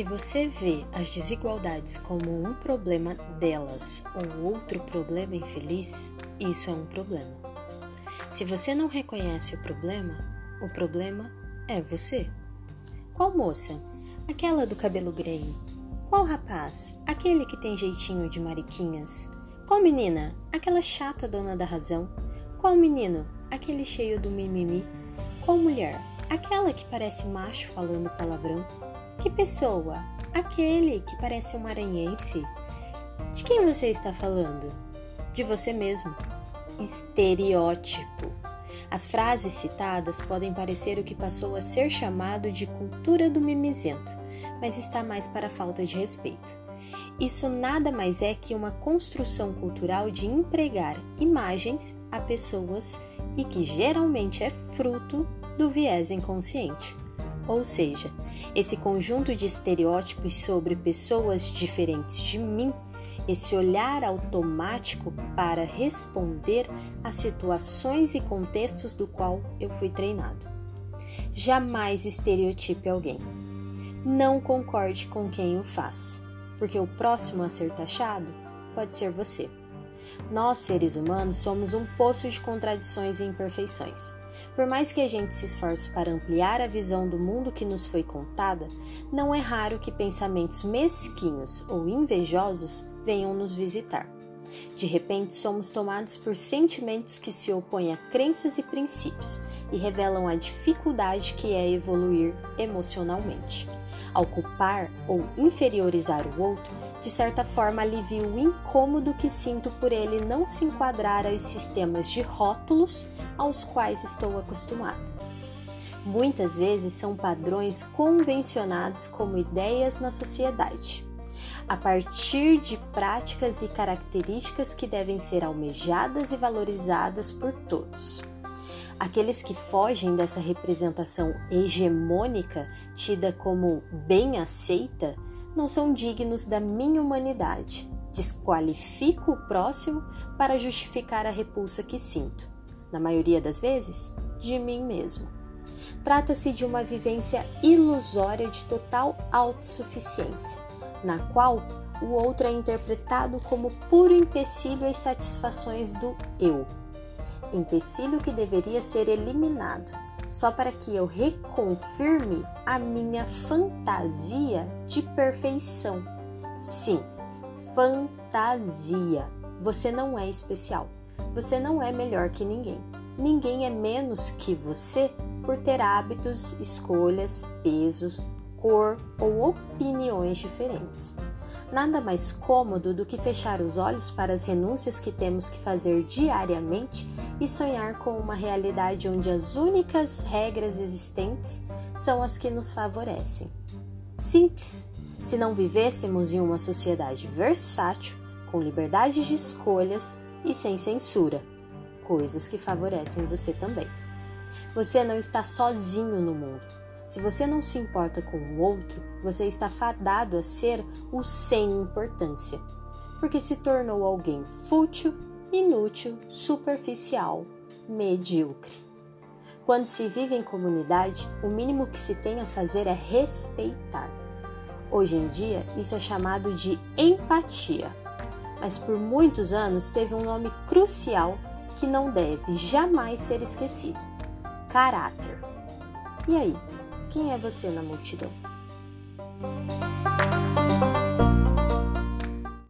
Se você vê as desigualdades como um problema delas ou outro problema infeliz, isso é um problema. Se você não reconhece o problema, o problema é você. Qual moça? Aquela do cabelo grey. Qual rapaz? Aquele que tem jeitinho de mariquinhas. Qual menina? Aquela chata dona da razão. Qual menino? Aquele cheio do mimimi. Qual mulher? Aquela que parece macho falando palavrão. Que pessoa? Aquele que parece um maranhense. De quem você está falando? De você mesmo. Estereótipo. As frases citadas podem parecer o que passou a ser chamado de cultura do mimizento, mas está mais para falta de respeito. Isso nada mais é que uma construção cultural de empregar imagens a pessoas e que geralmente é fruto do viés inconsciente. Ou seja, esse conjunto de estereótipos sobre pessoas diferentes de mim esse olhar automático para responder a situações e contextos do qual eu fui treinado. Jamais estereotipe alguém. Não concorde com quem o faz, porque o próximo a ser taxado pode ser você. Nós, seres humanos, somos um poço de contradições e imperfeições. Por mais que a gente se esforce para ampliar a visão do mundo que nos foi contada, não é raro que pensamentos mesquinhos ou invejosos venham nos visitar. De repente, somos tomados por sentimentos que se opõem a crenças e princípios e revelam a dificuldade que é evoluir emocionalmente. Ao culpar ou inferiorizar o outro, de certa forma alivio o incômodo que sinto por ele não se enquadrar aos sistemas de rótulos aos quais estou acostumado. Muitas vezes são padrões convencionados como ideias na sociedade a partir de práticas e características que devem ser almejadas e valorizadas por todos. Aqueles que fogem dessa representação hegemônica, tida como bem aceita, não são dignos da minha humanidade. Desqualifico o próximo para justificar a repulsa que sinto, na maioria das vezes, de mim mesmo. Trata-se de uma vivência ilusória de total autossuficiência na qual o outro é interpretado como puro empecilho às satisfações do eu. Empecilho que deveria ser eliminado, só para que eu reconfirme a minha fantasia de perfeição. Sim, fantasia. Você não é especial. Você não é melhor que ninguém. Ninguém é menos que você por ter hábitos, escolhas, pesos, cor ou opiniões diferentes. Nada mais cômodo do que fechar os olhos para as renúncias que temos que fazer diariamente e sonhar com uma realidade onde as únicas regras existentes são as que nos favorecem. Simples. Se não vivêssemos em uma sociedade versátil, com liberdade de escolhas e sem censura, coisas que favorecem você também. Você não está sozinho no mundo. Se você não se importa com o outro, você está fadado a ser o sem importância, porque se tornou alguém fútil, inútil, superficial, medíocre. Quando se vive em comunidade, o mínimo que se tem a fazer é respeitar. Hoje em dia, isso é chamado de empatia, mas por muitos anos teve um nome crucial que não deve jamais ser esquecido: caráter. E aí, quem é você na multidão?